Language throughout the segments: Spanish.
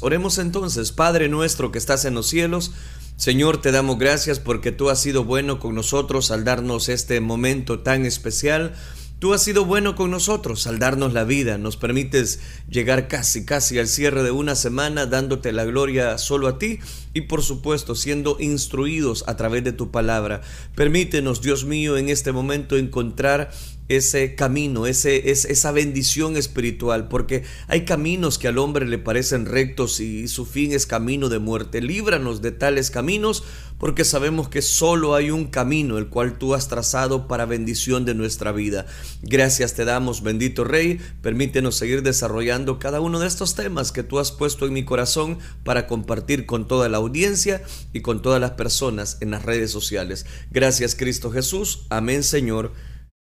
Oremos entonces, Padre nuestro que estás en los cielos, Señor, te damos gracias porque tú has sido bueno con nosotros al darnos este momento tan especial. Tú has sido bueno con nosotros al darnos la vida, nos permites llegar casi, casi al cierre de una semana dándote la gloria solo a ti y por supuesto siendo instruidos a través de tu palabra. Permítenos, Dios mío, en este momento encontrar ese camino, ese, es, esa bendición espiritual, porque hay caminos que al hombre le parecen rectos y su fin es camino de muerte. Líbranos de tales caminos, porque sabemos que solo hay un camino, el cual tú has trazado para bendición de nuestra vida. Gracias te damos, bendito Rey. Permítenos seguir desarrollando cada uno de estos temas que tú has puesto en mi corazón para compartir con toda la audiencia y con todas las personas en las redes sociales. Gracias, Cristo Jesús. Amén, Señor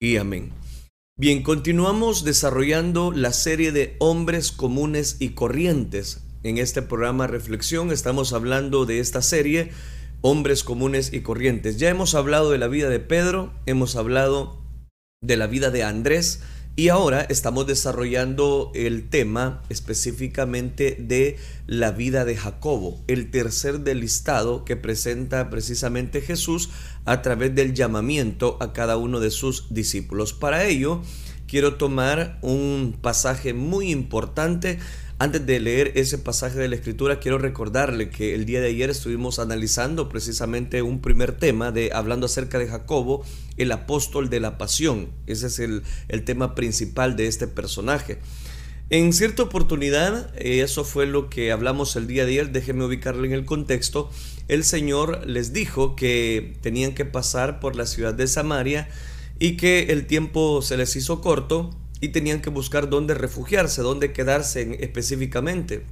y amén. Bien, continuamos desarrollando la serie de hombres comunes y corrientes. En este programa Reflexión estamos hablando de esta serie, hombres comunes y corrientes. Ya hemos hablado de la vida de Pedro, hemos hablado de la vida de Andrés, y ahora estamos desarrollando el tema específicamente de la vida de Jacobo, el tercer del listado que presenta precisamente Jesús a través del llamamiento a cada uno de sus discípulos. Para ello, quiero tomar un pasaje muy importante antes de leer ese pasaje de la escritura, quiero recordarle que el día de ayer estuvimos analizando precisamente un primer tema de hablando acerca de Jacobo, el apóstol de la pasión. Ese es el, el tema principal de este personaje. En cierta oportunidad, eh, eso fue lo que hablamos el día de ayer, déjenme ubicarle en el contexto, el Señor les dijo que tenían que pasar por la ciudad de Samaria y que el tiempo se les hizo corto y tenían que buscar dónde refugiarse, dónde quedarse específicamente.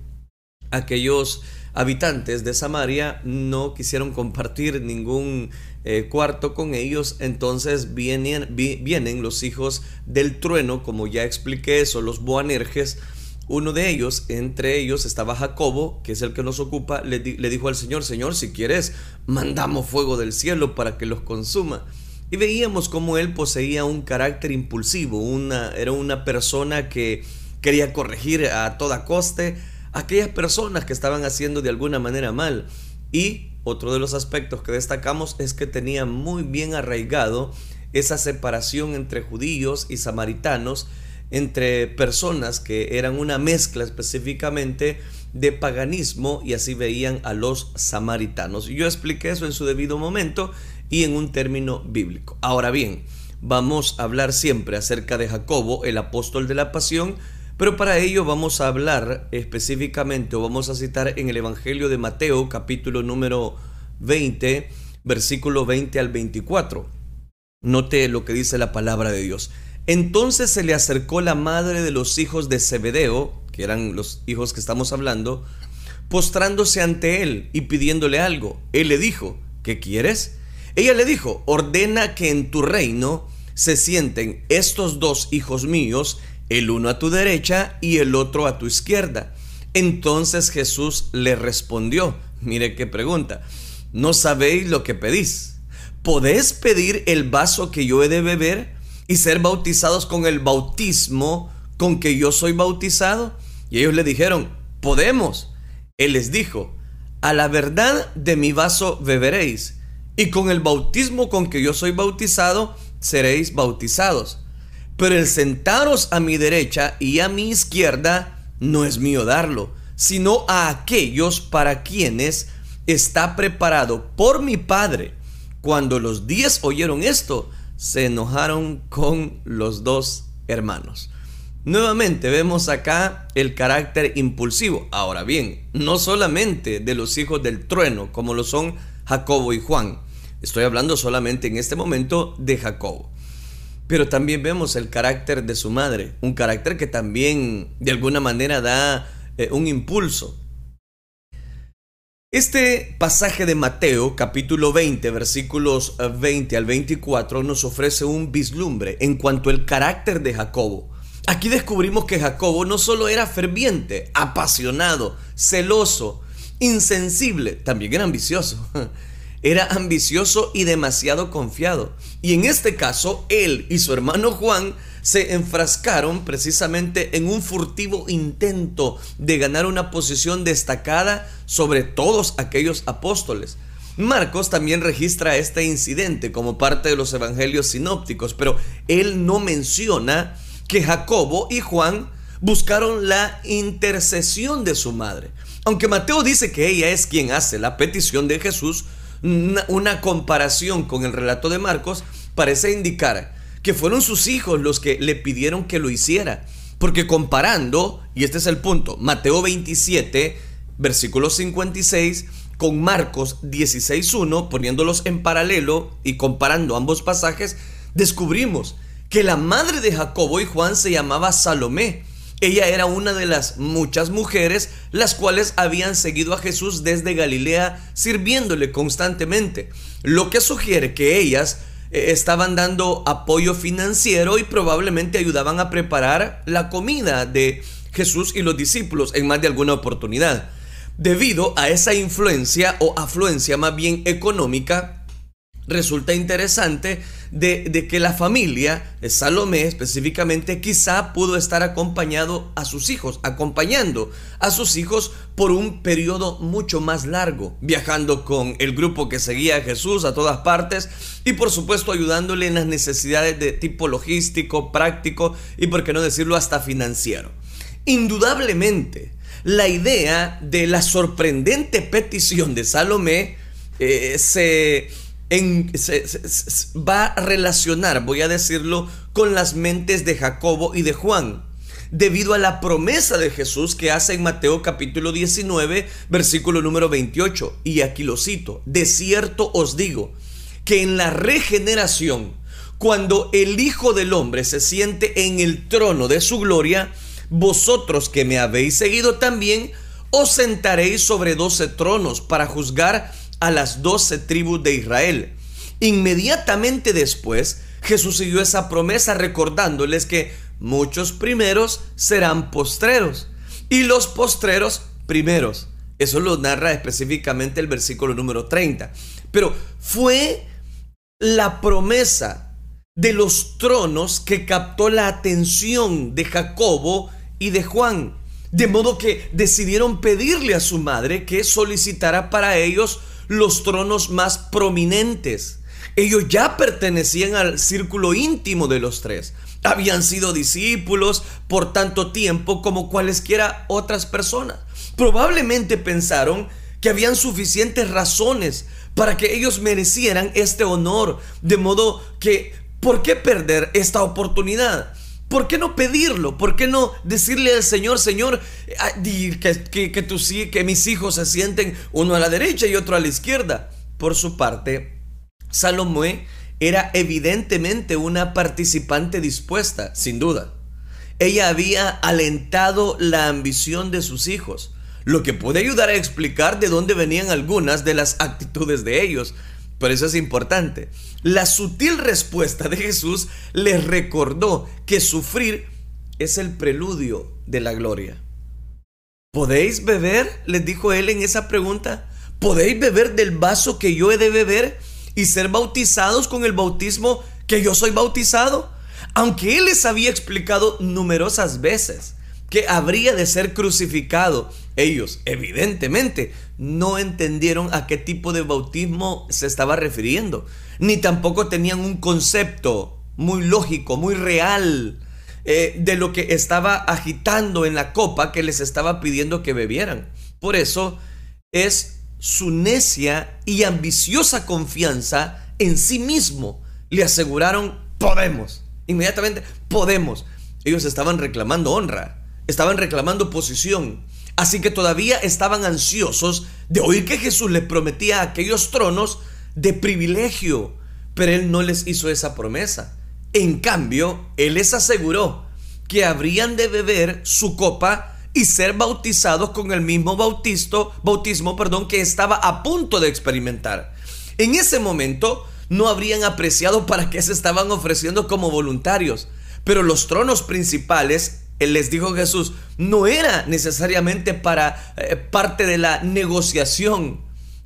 Aquellos habitantes de Samaria no quisieron compartir ningún eh, cuarto con ellos, entonces vienen, vienen los hijos del trueno, como ya expliqué, son los Boanerges. Uno de ellos, entre ellos estaba Jacobo, que es el que nos ocupa, le dijo al Señor, Señor, si quieres, mandamos fuego del cielo para que los consuma. Y veíamos cómo él poseía un carácter impulsivo, una, era una persona que quería corregir a toda coste a aquellas personas que estaban haciendo de alguna manera mal. Y otro de los aspectos que destacamos es que tenía muy bien arraigado esa separación entre judíos y samaritanos, entre personas que eran una mezcla específicamente de paganismo y así veían a los samaritanos. Yo expliqué eso en su debido momento y en un término bíblico. Ahora bien, vamos a hablar siempre acerca de Jacobo, el apóstol de la pasión, pero para ello vamos a hablar específicamente o vamos a citar en el Evangelio de Mateo capítulo número 20, versículo 20 al 24. Note lo que dice la palabra de Dios. Entonces se le acercó la madre de los hijos de Zebedeo, que eran los hijos que estamos hablando, postrándose ante él y pidiéndole algo. Él le dijo, ¿qué quieres? Ella le dijo, ordena que en tu reino se sienten estos dos hijos míos, el uno a tu derecha y el otro a tu izquierda. Entonces Jesús le respondió, mire qué pregunta, ¿no sabéis lo que pedís? ¿Podés pedir el vaso que yo he de beber y ser bautizados con el bautismo con que yo soy bautizado? Y ellos le dijeron, podemos. Él les dijo, a la verdad de mi vaso beberéis y con el bautismo con que yo soy bautizado, seréis bautizados. Pero el sentaros a mi derecha y a mi izquierda no es mío darlo, sino a aquellos para quienes está preparado por mi Padre. Cuando los diez oyeron esto, se enojaron con los dos hermanos. Nuevamente vemos acá el carácter impulsivo. Ahora bien, no solamente de los hijos del trueno, como lo son Jacobo y Juan. Estoy hablando solamente en este momento de Jacobo. Pero también vemos el carácter de su madre, un carácter que también de alguna manera da eh, un impulso. Este pasaje de Mateo capítulo 20 versículos 20 al 24 nos ofrece un vislumbre en cuanto al carácter de Jacobo. Aquí descubrimos que Jacobo no solo era ferviente, apasionado, celoso, insensible, también era ambicioso. Era ambicioso y demasiado confiado. Y en este caso, él y su hermano Juan se enfrascaron precisamente en un furtivo intento de ganar una posición destacada sobre todos aquellos apóstoles. Marcos también registra este incidente como parte de los evangelios sinópticos, pero él no menciona que Jacobo y Juan buscaron la intercesión de su madre. Aunque Mateo dice que ella es quien hace la petición de Jesús, una, comparación con el relato de Marcos parece indicar que fueron sus hijos los que le pidieron que lo hiciera. Porque comparando, y este es el punto, Mateo 27, versículo 56, con Marcos 16.1, poniéndolos en paralelo y comparando ambos pasajes, descubrimos que la madre de Jacobo y Juan se llamaba Salomé. Ella era una de las muchas mujeres las cuales habían seguido a Jesús desde Galilea sirviéndole constantemente, lo que sugiere que ellas eh, estaban dando apoyo financiero y probablemente ayudaban a preparar la comida de Jesús y los discípulos en más de alguna oportunidad. Debido a esa influencia o afluencia más bien económica, resulta interesante de, que la familia, Salomé específicamente, quizá pudo estar acompañado a sus hijos, acompañando a sus hijos por un periodo mucho más largo, viajando con el grupo que seguía a Jesús a todas partes y por supuesto ayudándole en las necesidades de tipo logístico, práctico y por qué no decirlo hasta financiero. Indudablemente, la idea de la sorprendente petición de Salomé eh, se va a relacionar, voy a decirlo, con las mentes de Jacobo y de Juan, debido a la promesa de Jesús que hace en Mateo capítulo 19, versículo número 28. Y aquí lo cito, de cierto os digo, que en la regeneración, cuando el Hijo del Hombre se siente en el trono de su gloria, vosotros que me habéis seguido también, os sentaréis sobre doce tronos para juzgar a las doce tribus de Israel. Inmediatamente después, Jesús siguió esa promesa recordándoles que muchos primeros serán postreros y los postreros primeros. Eso lo narra específicamente el versículo número 30. Pero fue la promesa de los tronos que captó la atención de Jacobo y de Juan. De modo que decidieron pedirle a su madre que solicitara para ellos los tronos más prominentes. Ellos ya pertenecían al círculo íntimo de los tres. Habían sido discípulos por tanto tiempo como cualesquiera otras personas. Probablemente pensaron que habían suficientes razones para que ellos merecieran este honor. De modo que, ¿por qué perder esta oportunidad? ¿Por qué no pedirlo? ¿Por qué no decirle al Señor, Señor, ah, que, que, que, que mis hijos se sienten uno a la derecha y otro a la izquierda? Por su parte, Salomé era evidentemente una participante dispuesta, sin duda. Ella había alentado la ambición de sus hijos, lo que puede ayudar a explicar de dónde venían algunas de las actitudes de ellos. Pero eso es importante. La sutil respuesta de Jesús les recordó que sufrir es el preludio de la gloria. ¿Podéis beber? les dijo él en esa pregunta. ¿Podéis beber del vaso que yo he de beber y ser bautizados con el bautismo que yo soy bautizado? Aunque él les había explicado numerosas veces que habría de ser crucificado, ellos evidentemente no entendieron a qué tipo de bautismo se estaba refiriendo, ni tampoco tenían un concepto muy lógico, muy real eh, de lo que estaba agitando en la copa que les estaba pidiendo que bebieran. Por eso es su necia y ambiciosa confianza en sí mismo. Le aseguraron, podemos. Inmediatamente, podemos. Ellos estaban reclamando honra, estaban reclamando posición, Así que todavía estaban ansiosos de oír que Jesús les prometía aquellos tronos de privilegio, pero Él no les hizo esa promesa. En cambio, Él les aseguró que habrían de beber su copa y ser bautizados con el mismo bautisto, bautismo perdón, que estaba a punto de experimentar. En ese momento no habrían apreciado para qué se estaban ofreciendo como voluntarios, pero los tronos principales les dijo Jesús, no era necesariamente para eh, parte de la negociación.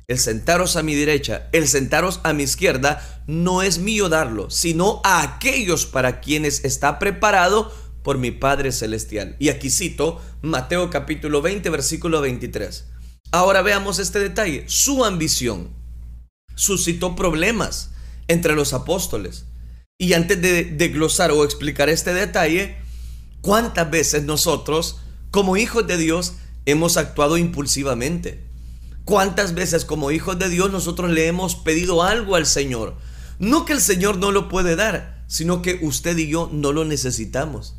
el sentaros a mi derecha, el sentaros a mi izquierda, no es mío darlo, sino a aquellos para quienes está preparado por mi Padre Celestial. Y aquí cito Mateo capítulo 20, versículo 23. Ahora veamos este detalle. Su ambición suscitó problemas entre los apóstoles. Y antes de, de glosar o explicar este detalle, ¿cuántas veces nosotros, como hijos de Dios, hemos actuado impulsivamente? ¿Cuántas veces como hijos de Dios nosotros le hemos pedido algo al Señor? No que el Señor no lo puede dar, sino que usted y yo no lo necesitamos.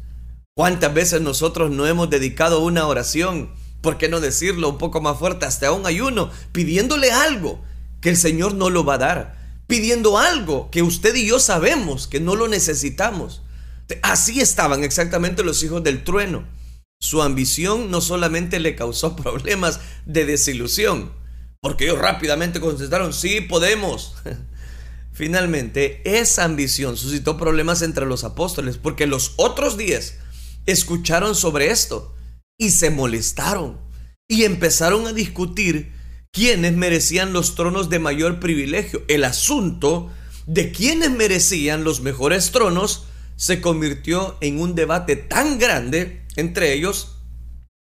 ¿Cuántas veces nosotros no hemos dedicado una oración, por qué no decirlo un poco más fuerte, hasta un ayuno, pidiéndole algo que el Señor no lo va a dar, pidiendo algo que usted y yo sabemos que no lo necesitamos? Así estaban exactamente los hijos del trueno. Su ambición no solamente le causó problemas de desilusión, porque ellos rápidamente contestaron, sí, podemos. Finalmente, esa ambición suscitó problemas entre los apóstoles, porque los otros diez escucharon sobre esto y se molestaron y empezaron a discutir quiénes merecían los tronos de mayor privilegio. El asunto de quiénes merecían los mejores tronos se convirtió en un debate tan grande entre ellos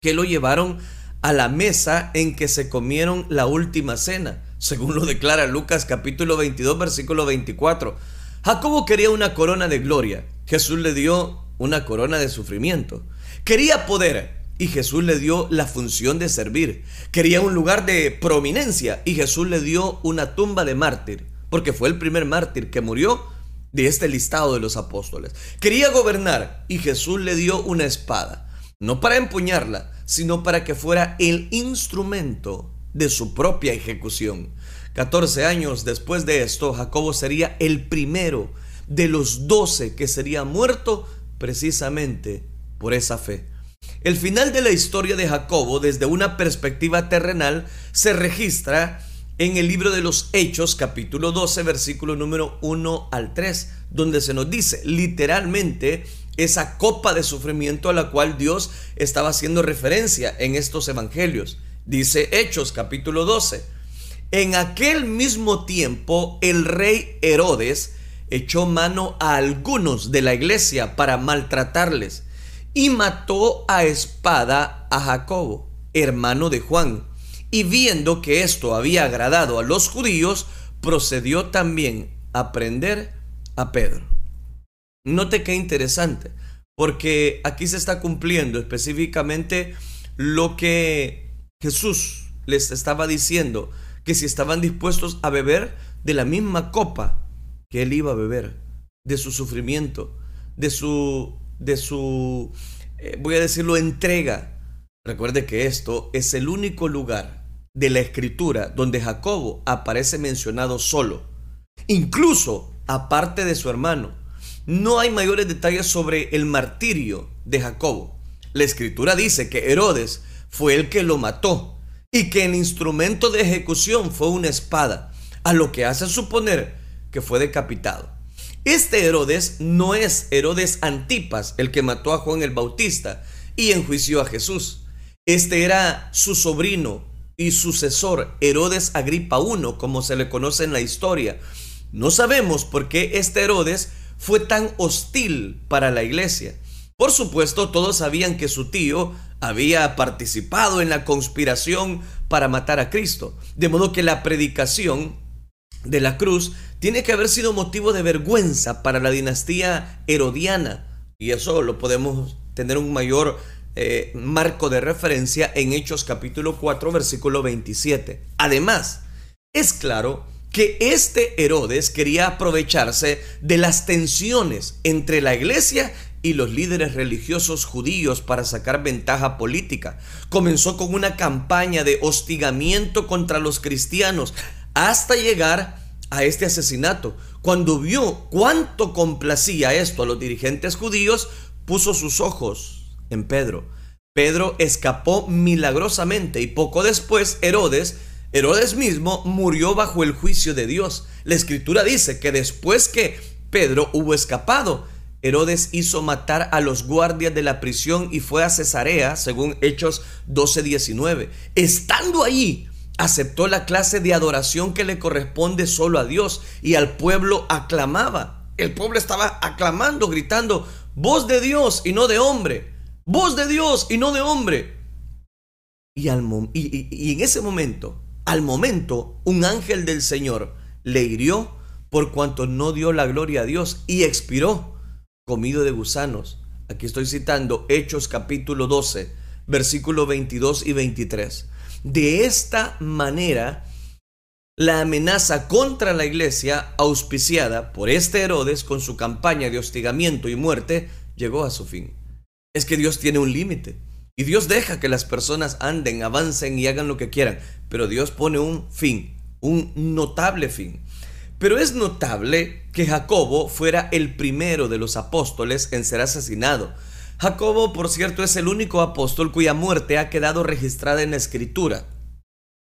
que lo llevaron a la mesa en que se comieron la última cena, según lo declara Lucas capítulo 22 versículo 24. Jacobo quería una corona de gloria, Jesús le dio una corona de sufrimiento. Quería poder y Jesús le dio la función de servir. Quería un lugar de prominencia y Jesús le dio una tumba de mártir, porque fue el primer mártir que murió de este listado de los apóstoles. Quería gobernar y Jesús le dio una espada, no para empuñarla, sino para que fuera el instrumento de su propia ejecución. 14 años después de esto, Jacobo sería el primero de los doce que sería muerto precisamente por esa fe. El final de la historia de Jacobo desde una perspectiva terrenal se registra en el libro de los Hechos capítulo 12 versículo número 1 al 3, donde se nos dice literalmente esa copa de sufrimiento a la cual Dios estaba haciendo referencia en estos evangelios. Dice Hechos capítulo 12. En aquel mismo tiempo el rey Herodes echó mano a algunos de la iglesia para maltratarles y mató a espada a Jacobo, hermano de Juan. Y viendo que esto había agradado a los judíos, procedió también a prender a Pedro. Note qué interesante, porque aquí se está cumpliendo específicamente lo que Jesús les estaba diciendo, que si estaban dispuestos a beber de la misma copa que él iba a beber, de su sufrimiento, de su, de su, eh, voy a decirlo, entrega. Recuerde que esto es el único lugar de la escritura donde Jacobo aparece mencionado solo, incluso aparte de su hermano. No hay mayores detalles sobre el martirio de Jacobo. La escritura dice que Herodes fue el que lo mató y que el instrumento de ejecución fue una espada, a lo que hace suponer que fue decapitado. Este Herodes no es Herodes Antipas, el que mató a Juan el Bautista y enjuició a Jesús. Este era su sobrino y sucesor, Herodes Agripa I, como se le conoce en la historia. No sabemos por qué este Herodes fue tan hostil para la iglesia. Por supuesto, todos sabían que su tío había participado en la conspiración para matar a Cristo, de modo que la predicación de la cruz tiene que haber sido motivo de vergüenza para la dinastía herodiana, y eso lo podemos tener un mayor eh, marco de referencia en Hechos capítulo 4 versículo 27. Además, es claro que este Herodes quería aprovecharse de las tensiones entre la iglesia y los líderes religiosos judíos para sacar ventaja política. Comenzó con una campaña de hostigamiento contra los cristianos hasta llegar a este asesinato. Cuando vio cuánto complacía esto a los dirigentes judíos, puso sus ojos en Pedro. Pedro escapó milagrosamente y poco después Herodes Herodes mismo murió bajo el juicio de Dios. La escritura dice que después que Pedro hubo escapado, Herodes hizo matar a los guardias de la prisión y fue a Cesarea, según Hechos 12:19. Estando allí, aceptó la clase de adoración que le corresponde solo a Dios y al pueblo aclamaba. El pueblo estaba aclamando, gritando, voz de Dios y no de hombre, voz de Dios y no de hombre. Y, al, y en ese momento, al momento, un ángel del Señor le hirió por cuanto no dio la gloria a Dios y expiró comido de gusanos. Aquí estoy citando Hechos capítulo 12, versículos 22 y 23. De esta manera, la amenaza contra la iglesia, auspiciada por este Herodes con su campaña de hostigamiento y muerte, llegó a su fin. Es que Dios tiene un límite. Y Dios deja que las personas anden, avancen y hagan lo que quieran. Pero Dios pone un fin, un notable fin. Pero es notable que Jacobo fuera el primero de los apóstoles en ser asesinado. Jacobo, por cierto, es el único apóstol cuya muerte ha quedado registrada en la escritura.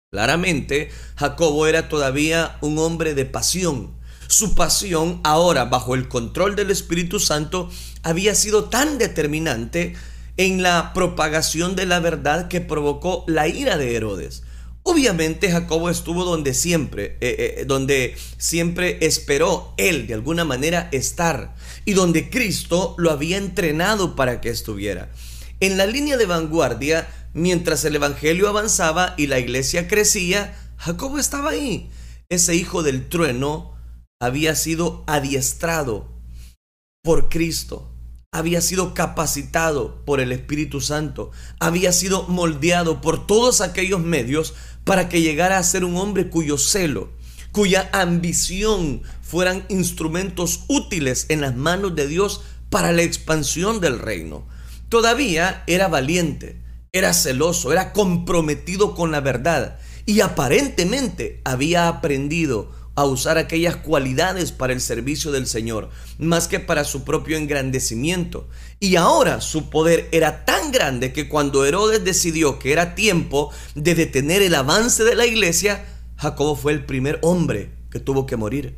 Claramente, Jacobo era todavía un hombre de pasión. Su pasión, ahora bajo el control del Espíritu Santo, había sido tan determinante en la propagación de la verdad que provocó la ira de Herodes. Obviamente Jacobo estuvo donde siempre, eh, eh, donde siempre esperó él de alguna manera estar y donde Cristo lo había entrenado para que estuviera. En la línea de vanguardia, mientras el Evangelio avanzaba y la iglesia crecía, Jacobo estaba ahí. Ese hijo del trueno había sido adiestrado por Cristo había sido capacitado por el Espíritu Santo, había sido moldeado por todos aquellos medios para que llegara a ser un hombre cuyo celo, cuya ambición fueran instrumentos útiles en las manos de Dios para la expansión del reino. Todavía era valiente, era celoso, era comprometido con la verdad y aparentemente había aprendido a usar aquellas cualidades para el servicio del Señor, más que para su propio engrandecimiento. Y ahora su poder era tan grande que cuando Herodes decidió que era tiempo de detener el avance de la iglesia, Jacobo fue el primer hombre que tuvo que morir.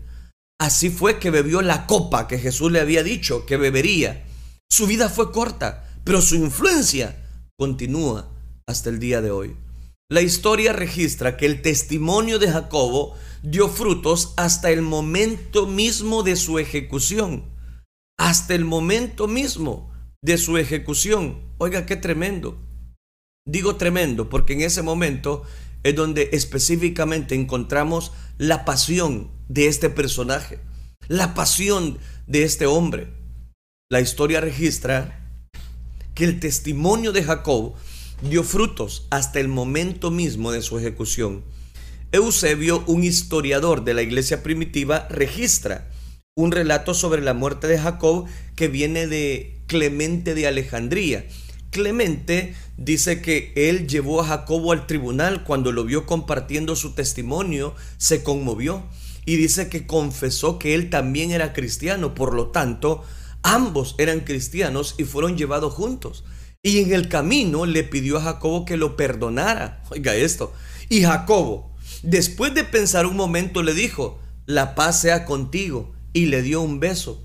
Así fue que bebió la copa que Jesús le había dicho que bebería. Su vida fue corta, pero su influencia continúa hasta el día de hoy. La historia registra que el testimonio de Jacobo dio frutos hasta el momento mismo de su ejecución. Hasta el momento mismo de su ejecución. Oiga, qué tremendo. Digo tremendo porque en ese momento es donde específicamente encontramos la pasión de este personaje, la pasión de este hombre. La historia registra que el testimonio de Jacob dio frutos hasta el momento mismo de su ejecución. Eusebio, un historiador de la iglesia primitiva, registra un relato sobre la muerte de Jacob que viene de Clemente de Alejandría. Clemente dice que él llevó a Jacobo al tribunal cuando lo vio compartiendo su testimonio, se conmovió y dice que confesó que él también era cristiano, por lo tanto, ambos eran cristianos y fueron llevados juntos. Y en el camino le pidió a Jacobo que lo perdonara. Oiga esto. Y Jacobo, Después de pensar un momento le dijo, la paz sea contigo, y le dio un beso.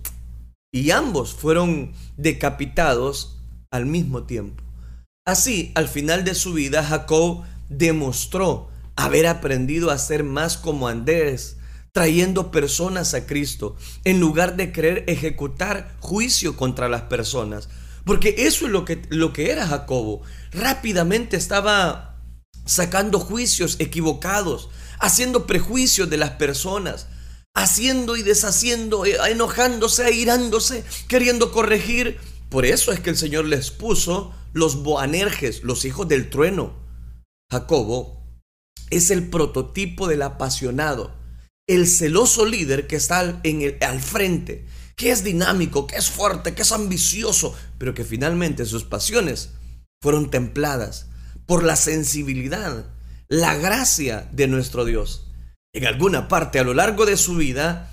Y ambos fueron decapitados al mismo tiempo. Así, al final de su vida, Jacob demostró haber aprendido a ser más como Andrés, trayendo personas a Cristo, en lugar de querer ejecutar juicio contra las personas. Porque eso es lo que, lo que era Jacobo. Rápidamente estaba sacando juicios equivocados, haciendo prejuicios de las personas, haciendo y deshaciendo, eh, enojándose, airándose, queriendo corregir. Por eso es que el Señor les puso los boanerges, los hijos del trueno. Jacobo es el prototipo del apasionado, el celoso líder que está en el, al frente, que es dinámico, que es fuerte, que es ambicioso, pero que finalmente sus pasiones fueron templadas por la sensibilidad, la gracia de nuestro Dios. En alguna parte a lo largo de su vida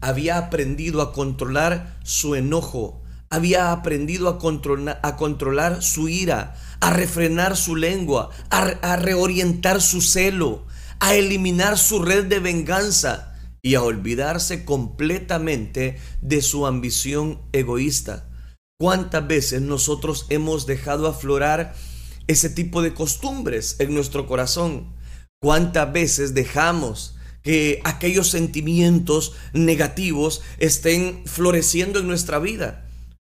había aprendido a controlar su enojo, había aprendido a, controlar, a controlar su ira, a refrenar su lengua, a reorientar su celo, a eliminar su red de venganza y a olvidarse completamente de su ambición egoísta. ¿Cuántas veces nosotros hemos dejado aflorar ese tipo de costumbres en nuestro corazón. ¿Cuántas veces dejamos que aquellos sentimientos negativos estén floreciendo en nuestra vida?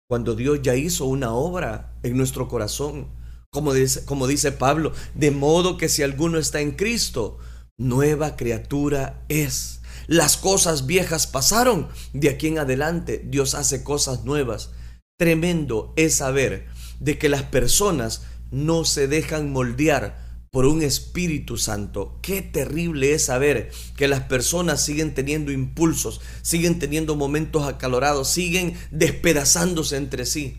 Cuando Dios ya hizo una obra en nuestro corazón. Como dice, como dice Pablo, de modo que si alguno está en Cristo, nueva criatura es. Las cosas viejas pasaron, de aquí en adelante Dios hace cosas nuevas. Tremendo es saber de que las personas no se dejan moldear por un Espíritu Santo. Qué terrible es saber que las personas siguen teniendo impulsos, siguen teniendo momentos acalorados, siguen despedazándose entre sí.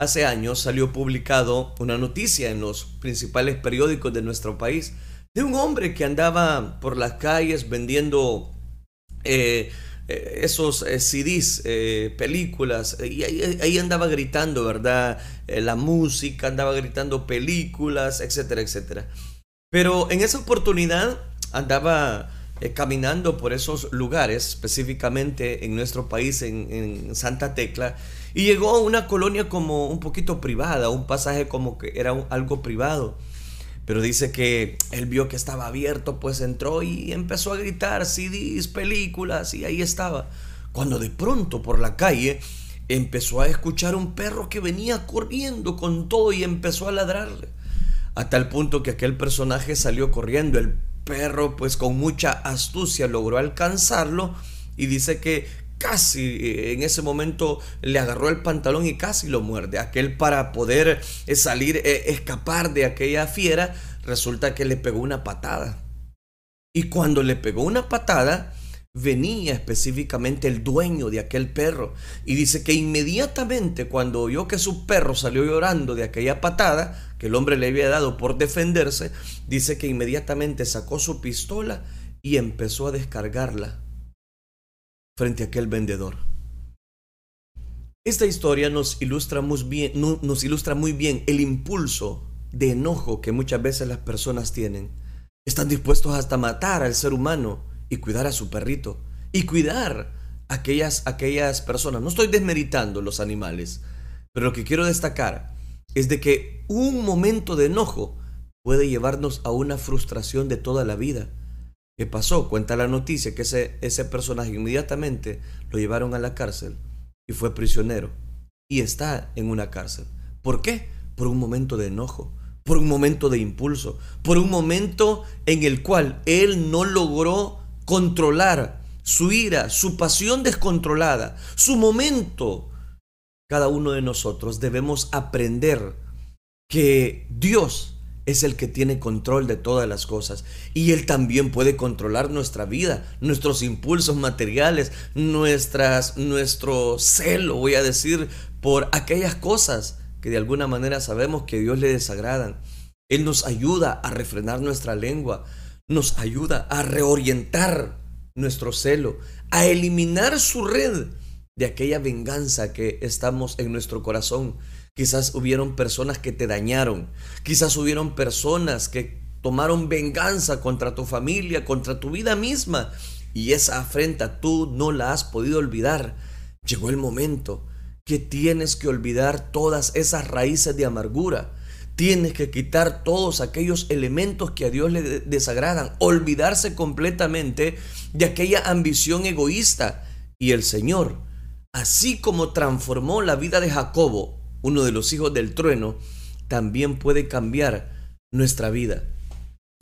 Hace años salió publicado una noticia en los principales periódicos de nuestro país de un hombre que andaba por las calles vendiendo eh, eh, esos eh, CDs, películas, y ahí, andaba gritando, ¿verdad? la música, andaba gritando películas, etcétera, etcétera. Pero en esa oportunidad andaba caminando por esos lugares, específicamente en nuestro país, en, en, Santa Tecla, y llegó a una colonia como un poquito privada, un pasaje como que era algo privado. Pero dice que él vio que estaba abierto, pues entró y empezó a gritar CDs, películas, y ahí estaba. Cuando de pronto por la calle empezó a escuchar un perro que venía corriendo con todo y empezó a ladrarle. A tal punto que aquel personaje salió corriendo. El perro, pues con mucha astucia, logró alcanzarlo y dice que casi eh, en ese momento le agarró el pantalón y casi lo muerde. Aquel para poder eh, salir, eh, escapar de aquella fiera, resulta que le pegó una patada. Y cuando le pegó una patada, venía específicamente el dueño de aquel perro. Y dice que inmediatamente cuando oyó que su perro salió llorando de aquella patada, que el hombre le había dado por defenderse, dice que inmediatamente sacó su pistola y empezó a descargarla frente a aquel vendedor. Esta historia nos ilustra, muy bien, nos ilustra muy bien el impulso de enojo que muchas veces las personas tienen. Están dispuestos hasta matar al ser humano y cuidar a su perrito y cuidar a aquellas, aquellas personas. No estoy desmeritando los animales, pero lo que quiero destacar es de que un momento de enojo puede llevarnos a una frustración de toda la vida ¿Qué pasó? Cuenta la noticia que ese, ese personaje inmediatamente lo llevaron a la cárcel y fue prisionero y está en una cárcel. ¿Por qué? Por un momento de enojo, por un momento de impulso, por un momento en el cual él no logró controlar su ira, su pasión descontrolada, su momento. Cada uno de nosotros debemos aprender que Dios es el que tiene control de todas las cosas. Y Él también puede controlar nuestra vida, nuestros impulsos materiales, nuestras, nuestro celo, voy a decir, por aquellas cosas que de alguna manera sabemos que Dios le desagradan. Él nos ayuda a refrenar nuestra lengua, nos ayuda a reorientar nuestro celo, a eliminar su red de aquella venganza que estamos en nuestro corazón Quizás hubieron personas que te dañaron. Quizás hubieron personas que tomaron venganza contra tu familia, contra tu vida misma. Y esa afrenta tú no la has podido olvidar. Llegó el momento que tienes que olvidar todas esas raíces de amargura. Tienes que quitar todos aquellos elementos que a Dios le desagradan. Olvidarse completamente de aquella ambición egoísta. Y el Señor, así como transformó la vida de Jacobo uno de los hijos del trueno, también puede cambiar nuestra vida.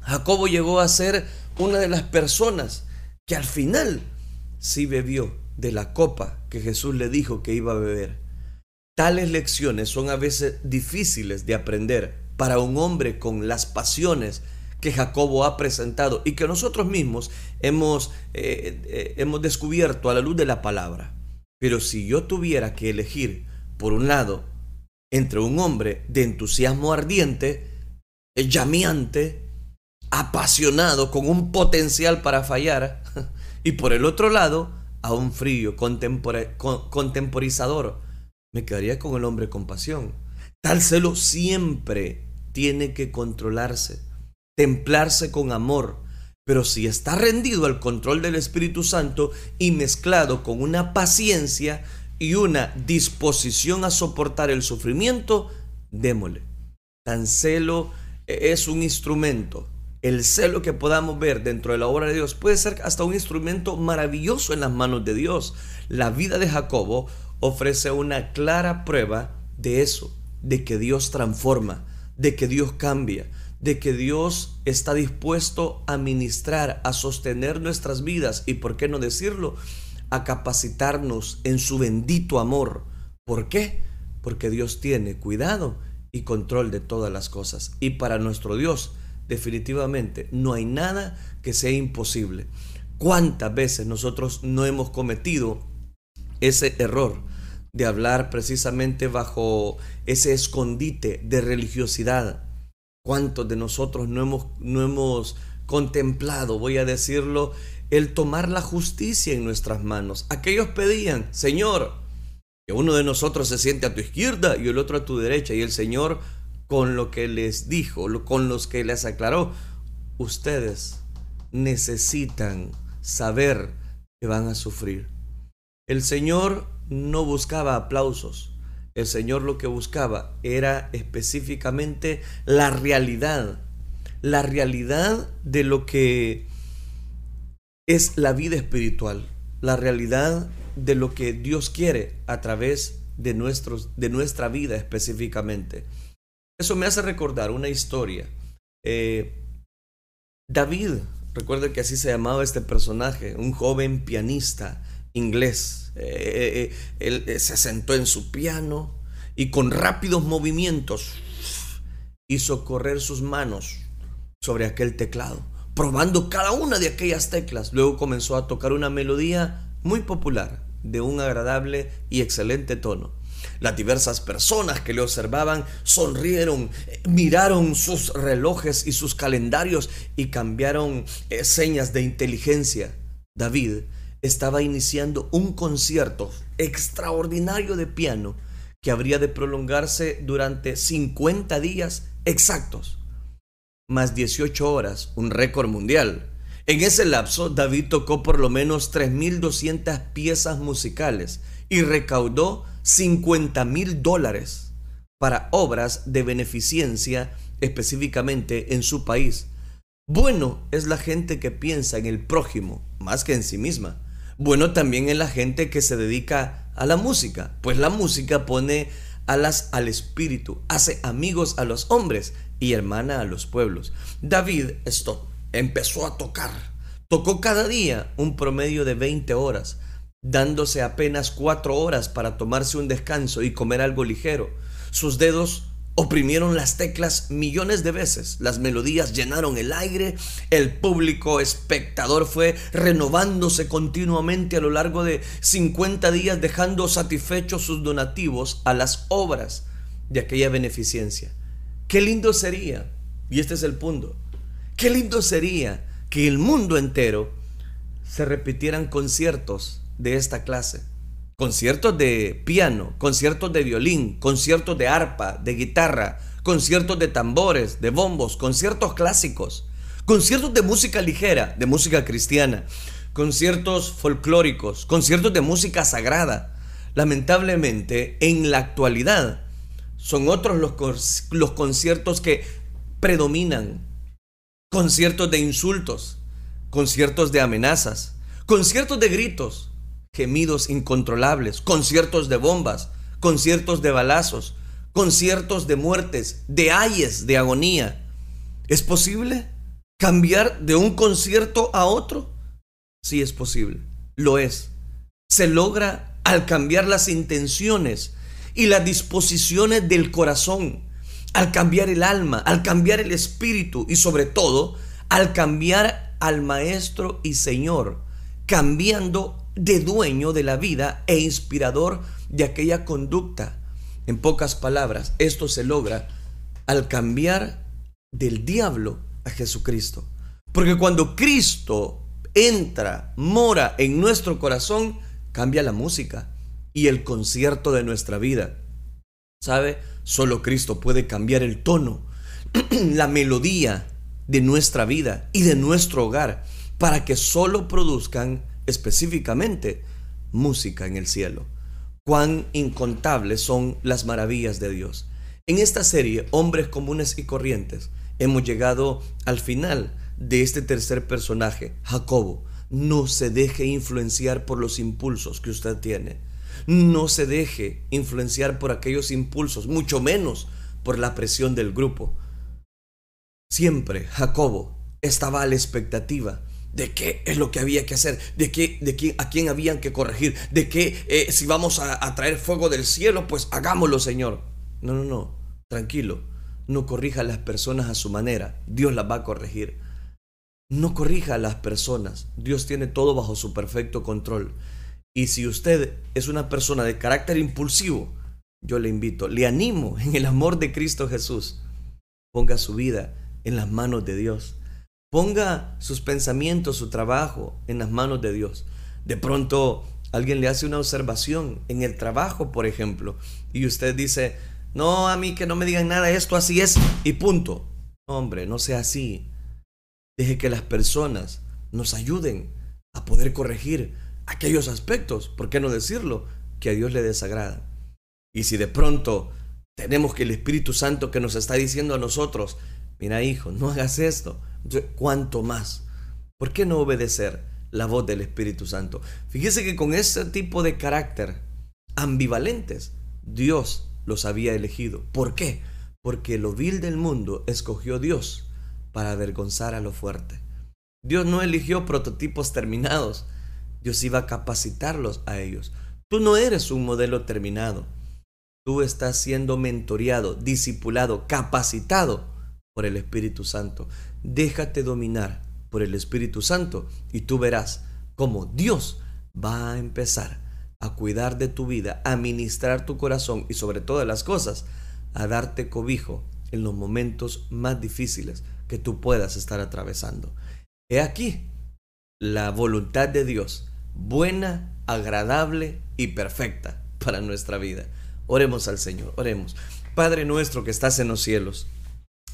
Jacobo llegó a ser una de las personas que al final sí bebió de la copa que Jesús le dijo que iba a beber. Tales lecciones son a veces difíciles de aprender para un hombre con las pasiones que Jacobo ha presentado y que nosotros mismos hemos, eh, eh, hemos descubierto a la luz de la palabra. Pero si yo tuviera que elegir, por un lado, entre un hombre de entusiasmo ardiente, llameante, apasionado, con un potencial para fallar, y por el otro lado, a un frío, contemporizador. Me quedaría con el hombre con pasión. Tal celo siempre tiene que controlarse, templarse con amor, pero si está rendido al control del Espíritu Santo y mezclado con una paciencia, y una disposición a soportar el sufrimiento, démosle. Tan celo es un instrumento el celo que podamos ver dentro de la obra de Dios puede ser hasta un instrumento maravilloso en las manos de Dios. La vida de Jacobo ofrece una clara prueba de eso, de que Dios transforma, de que Dios cambia, de que Dios está dispuesto a ministrar, a sostener nuestras vidas y, por qué no decirlo, a capacitarnos en su bendito amor. ¿Por qué? Porque Dios tiene cuidado y control de todas las cosas. Y para nuestro Dios, definitivamente, no hay nada que sea imposible. ¿Cuántas veces nosotros no hemos cometido ese error de hablar precisamente bajo ese escondite de religiosidad? ¿Cuántos de nosotros no hemos, no hemos contemplado, voy a decirlo, el tomar la justicia en nuestras manos? Aquellos pedían, Señor, que uno de nosotros se siente a tu izquierda y el otro a tu derecha. Y el Señor, con lo que les dijo, con los que les aclaró, ustedes necesitan saber que van a sufrir. El Señor no buscaba aplausos. El Señor lo que buscaba era específicamente la realidad, la realidad de lo que es la vida espiritual, la realidad de lo que Dios quiere a través de, nuestros, de nuestra vida específicamente. Eso me hace recordar una historia. Eh, David, recuerda que así se llamaba este personaje, un joven pianista inglés. Eh, eh, él se sentó en su piano y con rápidos movimientos hizo correr sus manos sobre aquel teclado, probando cada una de aquellas teclas. Luego comenzó a tocar una melodía muy popular, de un agradable y excelente tono. Las diversas personas que le observaban sonrieron, miraron sus relojes y sus calendarios y cambiaron eh, señas de inteligencia. David estaba iniciando un concierto extraordinario de piano que habría de prolongarse durante 50 días exactos, más 18 horas, un récord mundial. En ese lapso, David tocó por lo menos 3.200 piezas musicales y recaudó 50 mil dólares para obras de beneficencia específicamente en su país. Bueno es la gente que piensa en el prójimo más que en sí misma. Bueno también es la gente que se dedica a la música, pues la música pone alas al espíritu, hace amigos a los hombres y hermana a los pueblos. David esto empezó a tocar. Tocó cada día un promedio de 20 horas, dándose apenas 4 horas para tomarse un descanso y comer algo ligero. Sus dedos oprimieron las teclas millones de veces, las melodías llenaron el aire, el público espectador fue renovándose continuamente a lo largo de 50 días dejando satisfechos sus donativos a las obras de aquella beneficencia. Qué lindo sería, y este es el punto, Qué lindo sería que el mundo entero se repitieran conciertos de esta clase. Conciertos de piano, conciertos de violín, conciertos de arpa, de guitarra, conciertos de tambores, de bombos, conciertos clásicos, conciertos de música ligera, de música cristiana, conciertos folclóricos, conciertos de música sagrada. Lamentablemente, en la actualidad, son otros los, los conciertos que predominan conciertos de insultos, conciertos de amenazas, conciertos de gritos, gemidos incontrolables, conciertos de bombas, conciertos de balazos, conciertos de muertes, de ayes, de agonía. ¿Es posible cambiar de un concierto a otro? Sí es posible, lo es. Se logra al cambiar las intenciones y las disposiciones del corazón al cambiar el alma, al cambiar el espíritu y sobre todo al cambiar al Maestro y Señor, cambiando de dueño de la vida e inspirador de aquella conducta. En pocas palabras, esto se logra al cambiar del diablo a Jesucristo. Porque cuando Cristo entra, mora en nuestro corazón, cambia la música y el concierto de nuestra vida. ¿Sabe? Solo Cristo puede cambiar el tono, la melodía de nuestra vida y de nuestro hogar para que solo produzcan específicamente música en el cielo. Cuán incontables son las maravillas de Dios. En esta serie, Hombres Comunes y Corrientes, hemos llegado al final de este tercer personaje, Jacobo. No se deje influenciar por los impulsos que usted tiene. No se deje influenciar por aquellos impulsos, mucho menos por la presión del grupo. Siempre Jacobo estaba a la expectativa de qué es lo que había que hacer, de qué, de quién, a quién habían que corregir, de qué eh, si vamos a, a traer fuego del cielo, pues hagámoslo, Señor. No, no, no, tranquilo, no corrija a las personas a su manera, Dios las va a corregir. No corrija a las personas, Dios tiene todo bajo su perfecto control. Y si usted es una persona de carácter impulsivo, yo le invito, le animo en el amor de Cristo Jesús, ponga su vida en las manos de Dios. Ponga sus pensamientos, su trabajo en las manos de Dios. De pronto alguien le hace una observación en el trabajo, por ejemplo, y usted dice, no, a mí que no me digan nada, esto así es y punto. Hombre, no sea así. Deje que las personas nos ayuden a poder corregir aquellos aspectos, ¿por qué no decirlo? Que a Dios le desagrada. Y si de pronto tenemos que el Espíritu Santo que nos está diciendo a nosotros, mira hijo, no hagas esto, ¿Cuánto más? ¿Por qué no obedecer la voz del Espíritu Santo? Fíjese que con ese tipo de carácter ambivalentes, Dios los había elegido. ¿Por qué? Porque lo vil del mundo escogió Dios para avergonzar a lo fuerte. Dios no eligió prototipos terminados. Dios iba a capacitarlos a ellos. Tú no eres un modelo terminado. Tú estás siendo mentoreado, discipulado, capacitado por el Espíritu Santo. Déjate dominar por el Espíritu Santo y tú verás cómo Dios va a empezar a cuidar de tu vida, a ministrar tu corazón y sobre todas las cosas, a darte cobijo en los momentos más difíciles que tú puedas estar atravesando. He aquí la voluntad de Dios, buena, agradable y perfecta para nuestra vida. Oremos al Señor, oremos. Padre nuestro que estás en los cielos,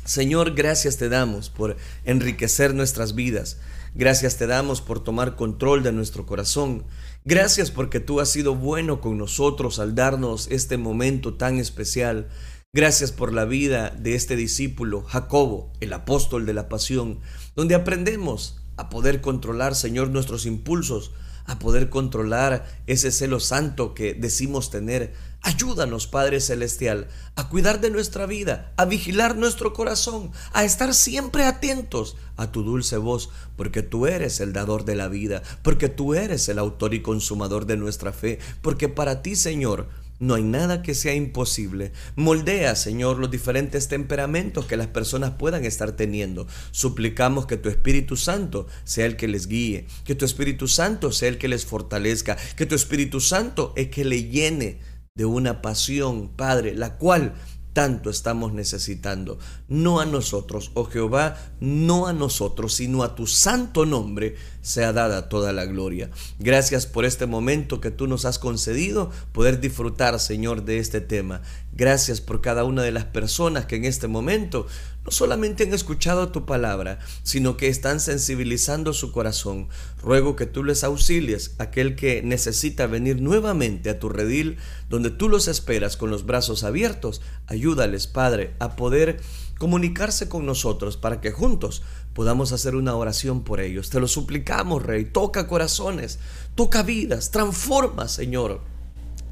Señor, gracias te damos por enriquecer nuestras vidas. Gracias te damos por tomar control de nuestro corazón. Gracias porque tú has sido bueno con nosotros al darnos este momento tan especial. Gracias por la vida de este discípulo, Jacobo, el apóstol de la pasión, donde aprendemos a poder controlar, Señor, nuestros impulsos, a poder controlar ese celo santo que decimos tener. Ayúdanos, Padre Celestial, a cuidar de nuestra vida, a vigilar nuestro corazón, a estar siempre atentos a tu dulce voz, porque tú eres el dador de la vida, porque tú eres el autor y consumador de nuestra fe, porque para ti, Señor, no hay nada que sea imposible. Moldea, Señor, los diferentes temperamentos que las personas puedan estar teniendo. Suplicamos que tu Espíritu Santo sea el que les guíe, que tu Espíritu Santo sea el que les fortalezca, que tu Espíritu Santo es que le llene de una pasión, Padre, la cual tanto estamos necesitando. No a nosotros, oh Jehová, no a nosotros, sino a tu santo nombre sea dada toda la gloria. Gracias por este momento que tú nos has concedido, poder disfrutar, Señor, de este tema. Gracias por cada una de las personas que en este momento no solamente han escuchado tu palabra, sino que están sensibilizando su corazón. Ruego que tú les auxilies, aquel que necesita venir nuevamente a tu redil, donde tú los esperas con los brazos abiertos. Ayúdales, Padre, a poder comunicarse con nosotros para que juntos podamos hacer una oración por ellos. Te lo suplicamos, Rey. Toca corazones, toca vidas, transforma, Señor.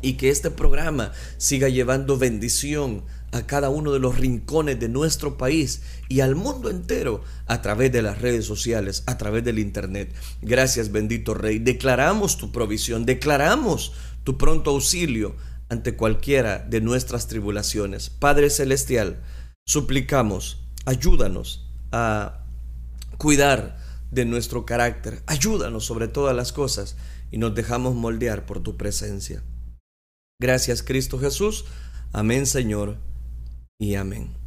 Y que este programa siga llevando bendición a cada uno de los rincones de nuestro país y al mundo entero a través de las redes sociales, a través del Internet. Gracias bendito Rey. Declaramos tu provisión, declaramos tu pronto auxilio ante cualquiera de nuestras tribulaciones. Padre Celestial, suplicamos, ayúdanos a cuidar de nuestro carácter, ayúdanos sobre todas las cosas y nos dejamos moldear por tu presencia. Gracias Cristo Jesús. Amén Señor y amén.